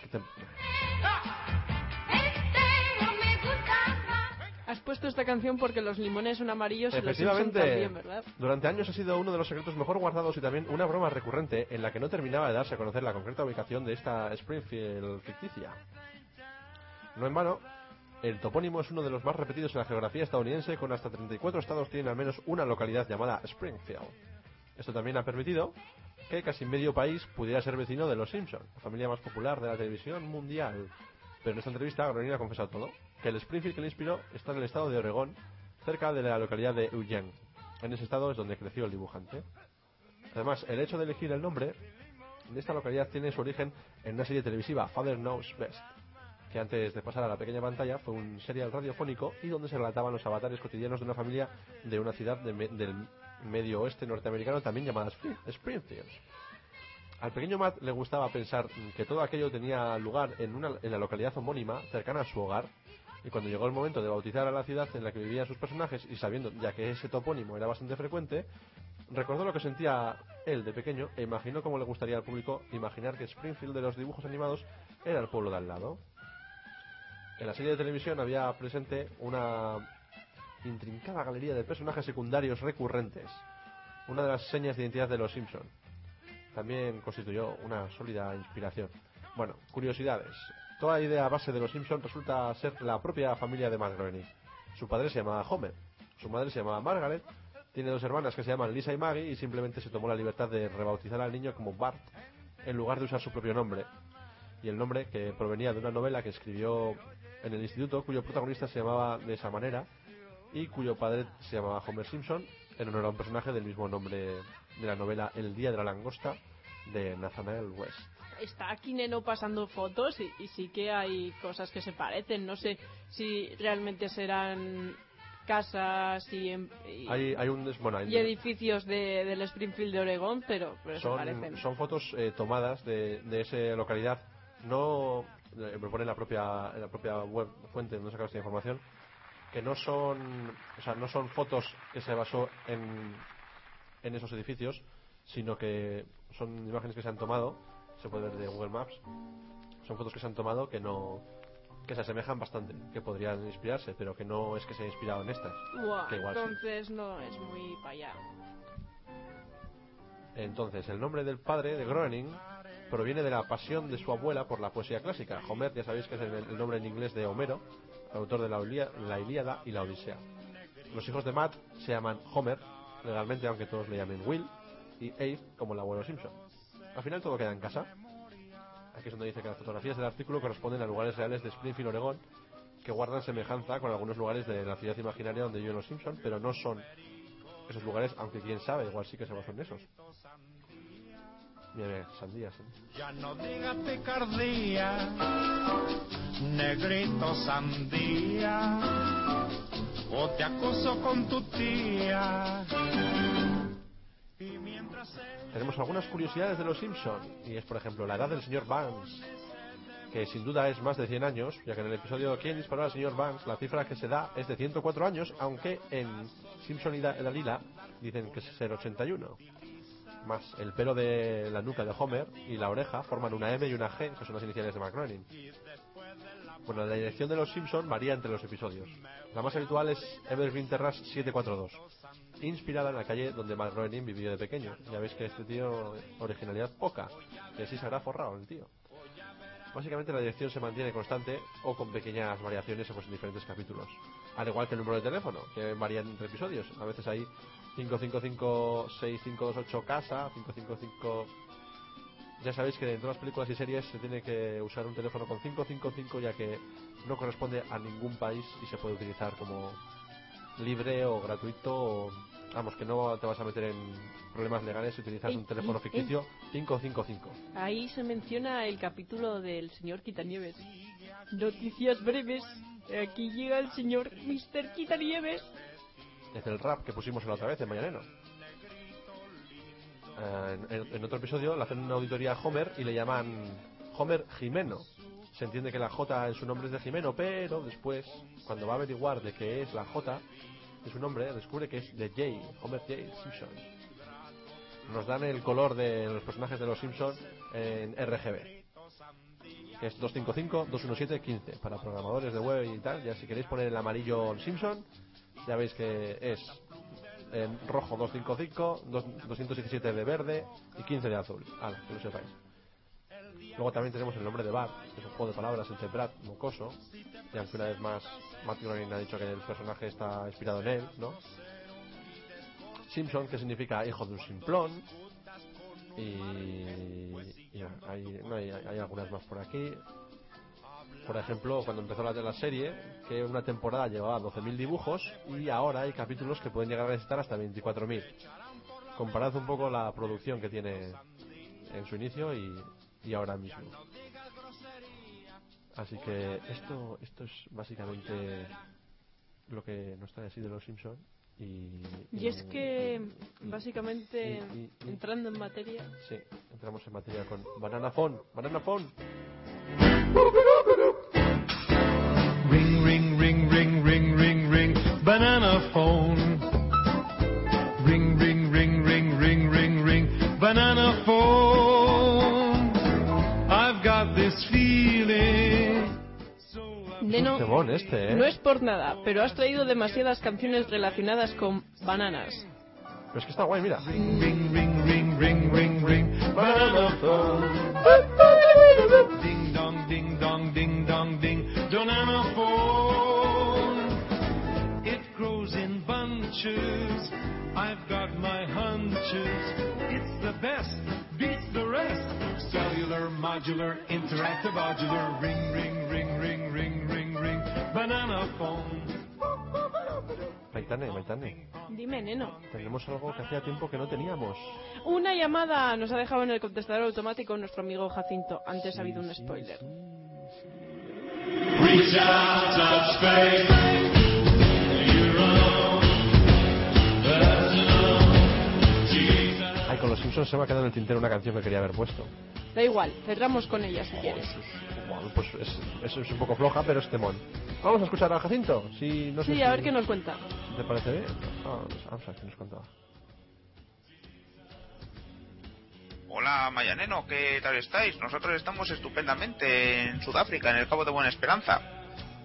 puesto esta canción porque los limones son amarillos y los Simpson también, ¿verdad? durante años ha sido uno de los secretos mejor guardados y también una broma recurrente en la que no terminaba de darse a conocer la concreta ubicación de esta Springfield ficticia. No en vano, el topónimo es uno de los más repetidos en la geografía estadounidense, con hasta 34 estados tienen al menos una localidad llamada Springfield. Esto también ha permitido que casi medio país pudiera ser vecino de los Simpson, la familia más popular de la televisión mundial. Pero en esta entrevista, Groening ha confesado todo, que el Springfield que le inspiró está en el estado de Oregón, cerca de la localidad de Eugene. En ese estado es donde creció el dibujante. Además, el hecho de elegir el nombre de esta localidad tiene su origen en una serie televisiva, Father Knows Best, que antes de pasar a la pequeña pantalla fue un serial radiofónico y donde se relataban los avatares cotidianos de una familia de una ciudad del medio oeste norteamericano también llamada Spring- Springfield. Al pequeño Matt le gustaba pensar que todo aquello tenía lugar en, una, en la localidad homónima cercana a su hogar y cuando llegó el momento de bautizar a la ciudad en la que vivían sus personajes y sabiendo ya que ese topónimo era bastante frecuente, recordó lo que sentía él de pequeño e imaginó cómo le gustaría al público imaginar que Springfield de los dibujos animados era el pueblo de al lado. En la serie de televisión había presente una intrincada galería de personajes secundarios recurrentes, una de las señas de identidad de los Simpson. También constituyó una sólida inspiración. Bueno, curiosidades. Toda idea base de los Simpson resulta ser la propia familia de Matt. Su padre se llamaba Homer, su madre se llamaba Margaret, tiene dos hermanas que se llaman Lisa y Maggie y simplemente se tomó la libertad de rebautizar al niño como Bart en lugar de usar su propio nombre. Y el nombre que provenía de una novela que escribió en el instituto cuyo protagonista se llamaba de esa manera y cuyo padre se llamaba Homer Simpson en honor a un personaje del mismo nombre de la novela El día de la langosta de Nathaniel West. Está aquí Neno pasando fotos y, y sí que hay cosas que se parecen. No sé si realmente serán casas y, em- y, Hay, hay un bueno, hay- y edificios de, del Springfield de Oregón, pero, pero se parecen. son, son fotos eh, tomadas de, de esa localidad. No eh, me pone en la propia en la propia web fuente donde sacado esta información que no son o sea no son fotos que se basó en en esos edificios sino que son imágenes que se han tomado se puede ver de Google Maps son fotos que se han tomado que no que se asemejan bastante que podrían inspirarse pero que no es que se haya inspirado en estas Buah, que igual sí. entonces no es muy para allá. Entonces, el nombre del padre de Groening proviene de la pasión de su abuela por la poesía clásica. Homer, ya sabéis que es el, el nombre en inglés de Homero, autor de la, la Ilíada y la Odisea. Los hijos de Matt se llaman Homer, legalmente, aunque todos le llamen Will, y Abe, como el abuelo Simpson. Al final todo queda en casa. Aquí es donde dice que las fotografías del artículo corresponden a lugares reales de Springfield, Oregón, que guardan semejanza con algunos lugares de la ciudad imaginaria donde viven los Simpson, pero no son esos lugares, aunque quién sabe, igual sí que se basan en esos. Mira, mira, sandías. ¿eh? Ya no digas picardía, negrito sandía, o te acuso con tu tía. Tenemos algunas curiosidades de los Simpson, y es, por ejemplo, la edad del señor Banks, que sin duda es más de 100 años, ya que en el episodio ¿Quién disparó al señor Banks? la cifra que se da es de 104 años, aunque en Simpson y Da- Dalila dicen que es ser 81. Más el pelo de la nuca de Homer y la oreja forman una M y una G, que son las iniciales de McGroening. Bueno, la dirección de los Simpson varía entre los episodios. La más habitual es Evergreen Terrace 742, inspirada en la calle donde Groening vivió de pequeño. Ya veis que este tío, originalidad poca, que sí se habrá forrado el tío. Básicamente la dirección se mantiene constante o con pequeñas variaciones pues, en diferentes capítulos. Al igual que el número de teléfono, que varía entre episodios. A veces hay 555-6528 casa, 555... Ya sabéis que dentro de las películas y series se tiene que usar un teléfono con 555 ya que no corresponde a ningún país y se puede utilizar como libre o gratuito o... Vamos, que no te vas a meter en problemas legales si utilizas Ey, un teléfono ey, ficticio 555. Ahí se menciona el capítulo del señor Quitanieves. Noticias breves. Aquí llega el señor Mr. Quitanieves. Es el rap que pusimos la otra vez en Mañanero. Eh, en- en otro episodio le hacen una auditoría a Homer y le llaman Homer Jimeno. Se entiende que la J en su nombre es de Jimeno, pero después, cuando va a averiguar de qué es la J de su nombre, descubre que es de Jay, Homer J. Simpson. Nos dan el color de los personajes de los Simpson en RGB que es 255-217-15 para programadores de web y tal. Ya si queréis poner el amarillo Simpson, ya veis que es en rojo 255, dos- 217 de verde y 15 de azul. Ala, que lo sepáis. Luego también tenemos el nombre de Bart, que es un juego de palabras entre Brad Mocoso. Y aunque una vez más Matt Groening ha dicho que el personaje está inspirado en él, ¿no? Simpson, que significa hijo de un simplón. Y, hay, no, hay, hay algunas más por aquí. Por ejemplo, cuando empezó la, la serie, que una temporada llevaba 12.000 dibujos y ahora hay capítulos que pueden llegar a necesitar hasta 24.000. Comparad un poco la producción que tiene en su inicio y, y ahora mismo. Así que esto, esto es básicamente lo que nos trae así de los Simpson y, Y es que, básicamente, y- y- y- entrando en materia, Sí, entramos en materia con Banana Phone. Banana Phone. Ring, ring, ring, ring, ring, ring, ring, banana phone. Neno, temón este, ¿eh? no es por nada, pero has traído demasiadas canciones relacionadas con bananas. Pero es que está guay, mira. Ring, ring, ring, ring, ring, ring, banana phone. Ding dong, ding dong, modular, interactive, modular. Ring, ring, ring, ring, ring, ring, ring, banana phone. Maitane, Maitane. Dime, neno. Tenemos algo que hacía tiempo que no teníamos. Una llamada nos ha dejado en el contestador automático nuestro amigo Jacinto. Antes ha habido un spoiler. Reach out, touch Se me ha quedado en el tintero una canción que quería haber puesto. Da igual, cerramos con ella si quieres. Bueno, pues es, eso es un poco floja, pero es temón. Vamos a escuchar a Jacinto. Si, no sé Sí, a si- ver qué nos cuenta. ¿Te parece bien? Vamos, vamos a ver qué nos contaba. Hola Mayaneno, ¿qué tal estáis? Nosotros estamos estupendamente en Sudáfrica, en el Cabo de Buena Esperanza.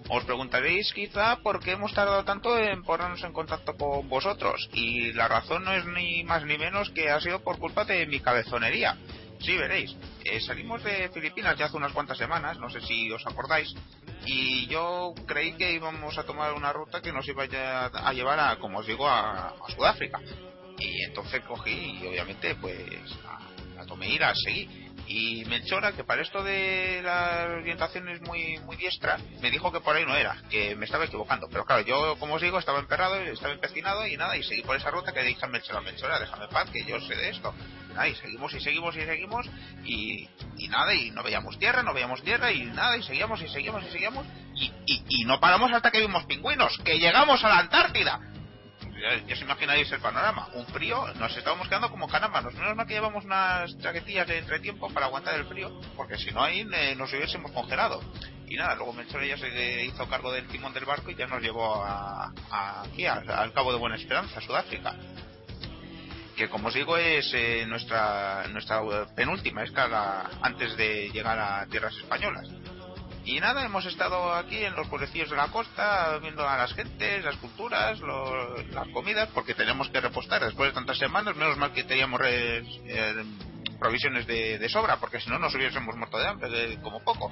Os preguntaréis quizá por qué hemos tardado tanto en ponernos en contacto con vosotros y la razón no es ni más ni menos que ha sido por culpa de mi cabezonería. Sí, veréis, eh, salimos de Filipinas ya hace unas cuantas semanas, no sé si os acordáis, y yo creí que íbamos a tomar una ruta que nos iba a llevar a, como os digo, a, a Sudáfrica. Y entonces cogí y obviamente pues la tomé y la seguí. Y Melchora, que para esto de la orientación es muy, muy diestra, me dijo que por ahí no era, que me estaba equivocando. Pero claro, yo, como os digo, estaba emperrado, estaba empecinado y nada, y seguí por esa ruta que dije a Melchora, Melchora, déjame paz, que yo sé de esto. Y seguimos y seguimos y seguimos, y, y nada, y no veíamos tierra, no veíamos tierra, y nada, y seguíamos y seguíamos y seguíamos, y, y, y no paramos hasta que vimos pingüinos, que llegamos a la Antártida ya, os imagináis el panorama. Un frío, nos estábamos quedando como canámanos. Menos mal que llevamos unas chaquetillas de entretiempo para aguantar el frío, porque si no ahí eh, nos hubiésemos congelado. Y nada, luego Melchor ya se hizo cargo del timón del barco y ya nos llevó a, aquí, al Cabo de Buena Esperanza, Sudáfrica. Que como os digo es eh, nuestra, nuestra eh, penúltima escala antes de llegar a tierras españolas. Y nada, hemos estado aquí en los pueblecillos de la costa, viendo a las gentes, las culturas, lo- las comidas, porque tenemos que repostar después de tantas semanas, menos mal que teníamos eh, provisiones de, de sobra, porque si no nos hubiésemos muerto de hambre, de- como poco.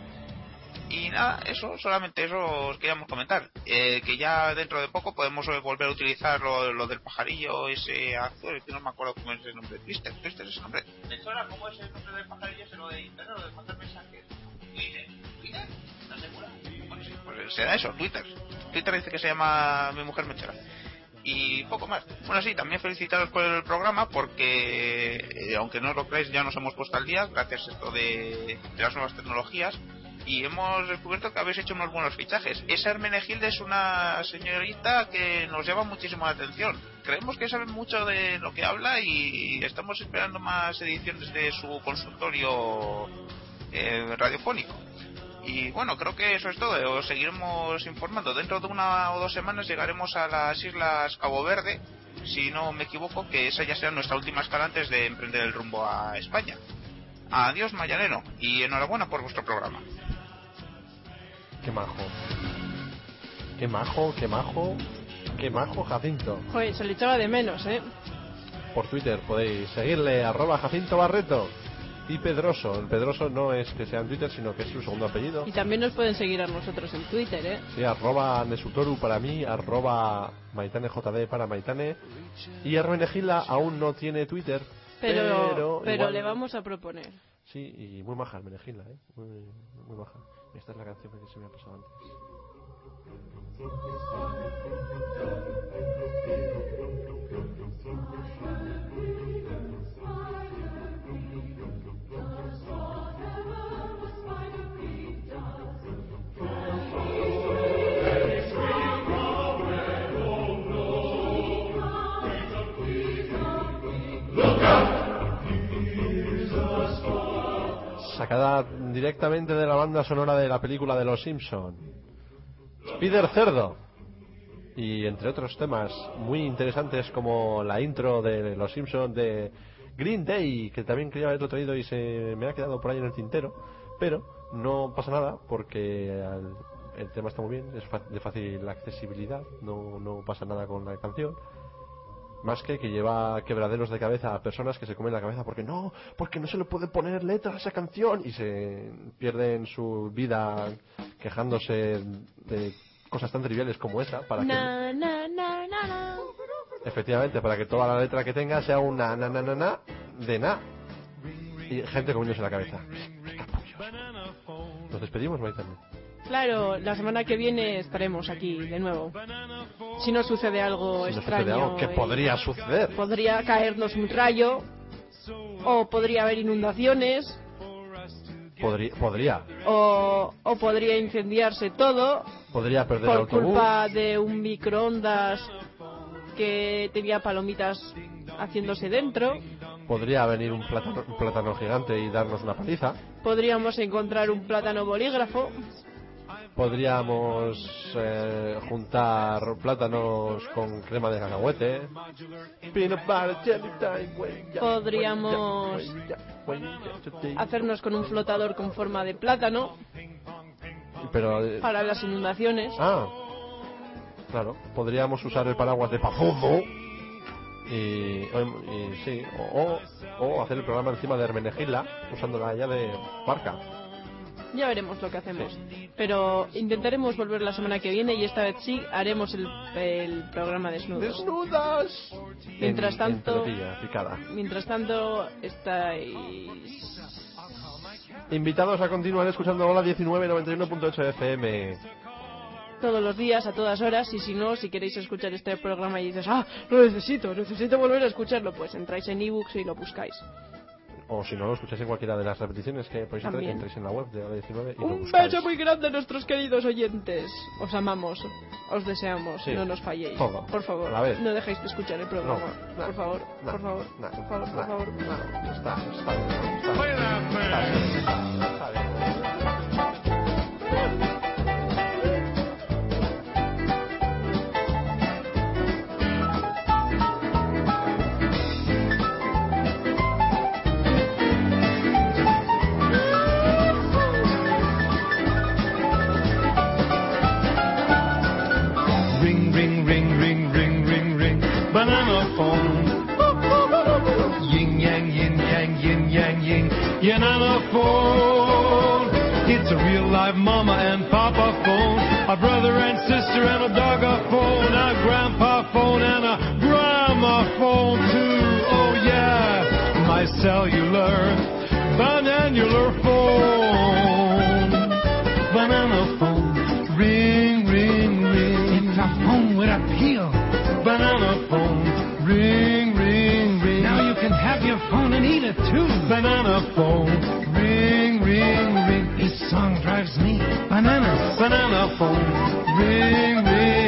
Y nada, eso, solamente eso os queríamos comentar. Eh, que ya dentro de poco podemos eh, volver a utilizar lo, del pajarillo ese azul, que no me acuerdo cómo es el nombre. Twister, Twister es el nombre. De hecho, ¿cómo es el nombre del pajarillo? Se lo de internet, de mensajes. Twitter, Twitter, será eso, Twitter. Twitter dice que se llama Mi Mujer Mechera. Y poco más. Bueno, sí, también felicitaros por el programa porque, eh, aunque no lo creáis, ya nos hemos puesto al día gracias a esto de, de las nuevas tecnologías y hemos descubierto que habéis hecho unos buenos fichajes. Esa Hermenegilde es una señorita que nos llama muchísimo la atención. Creemos que sabe mucho de lo que habla y estamos esperando más ediciones de su consultorio eh, radiofónico. Y bueno, creo que eso es todo. Os seguiremos informando. Dentro de una o dos semanas llegaremos a las Islas Cabo Verde, si no me equivoco, que esa ya será nuestra última escala antes de emprender el rumbo a España. Adiós, Mayaneno, y enhorabuena por vuestro programa. Qué majo. Qué majo, qué majo, qué majo Jacinto. Joder, se le echaba de menos, ¿eh? Por Twitter podéis seguirle, arroba Jacinto Barreto. Y Pedroso. El Pedroso no es que sea en Twitter, sino que es su segundo apellido. Y también nos pueden seguir a nosotros en Twitter, ¿eh? Sí, arroba Nesutoru para mí, arroba MaitaneJD para Maitane. Y Hermenegila aún no tiene Twitter. Pero, Pero, pero, igual- le vamos a proponer. Sí, y muy maja Hermenegila, ¿eh? Muy, muy maja. Esta es la canción que se me ha pasado antes. Sacada directamente de la banda sonora de la película de Los Simpson. Spider Cerdo. Y entre otros temas muy interesantes como la intro de Los Simpson de Green Day, que también quería haberlo traído y se me ha quedado por ahí en el tintero. Pero no pasa nada porque el tema está muy bien, es de fácil accesibilidad, no, no pasa nada con la canción. Más que que lleva quebraderos de cabeza a personas que se comen la cabeza porque no, porque no se le puede poner letra a esa canción y se pierden su vida quejándose de cosas tan triviales como esa para que Na, na, na, na, na. efectivamente para que toda la letra que tenga sea una na na na na de na y gente comiéndose la cabeza. Nos despedimos. Claro, la semana que viene estaremos aquí de nuevo. Si no sucede algo Si no extraño. sucede algo que podría suceder. Podría caernos un rayo. O podría haber inundaciones. Podría, podría, O, o podría incendiarse todo. podría perder el por autobús. culpa de un microondas que tenía palomitas haciéndose dentro. Podría venir un plátano, un plátano gigante y darnos una paliza. Podríamos encontrar un plátano bolígrafo. Podríamos eh, juntar plátanos con crema de cacahuete. Podríamos hacernos con un flotador con forma de plátano Pero, eh, para las inundaciones. ah, claro, podríamos usar el paraguas de Pazuzu. Y, y sí, o, hacer el programa encima de Hermenegila usándola ya de barca. Ya veremos lo que hacemos. Pero intentaremos volver la semana que viene y esta vez sí haremos el, el programa desnudos. ¡Desnudas! Mientras En- tanto, en mientras tanto estáis Invitados a continuar escuchando Hola 19 91.8 FM. todos los días, a todas horas, y si no, si queréis escuchar este programa y dices, ah, lo necesito, necesito volver a escucharlo, pues entráis en ebooks y lo buscáis. O si no lo escucháis en cualquiera de las repeticiones que podéis También. entráis en la web de Hola 19 y lo Un buscáis. beso muy grande a nuestros queridos oyentes. Os amamos, os deseamos, Sí, no nos falléis. todo, Por favor, a la vez. no dejéis de escuchar el programa. No, por favor, no, por favor, no, por favor, por no, favor. no, está, está, está. That man. Está bien. A real live mama and papa phone, a brother and sister and a dog a phone, a grandpa phone and a grandma phone too. Oh yeah, my cellular, bananular phone, banana phone, ring, ring, ring. It's a phone with appeal. Banana phone, ring, ring, ring. Now you can have your phone and eat it too. Banana phone, bananas. Banana phone, ring, ring.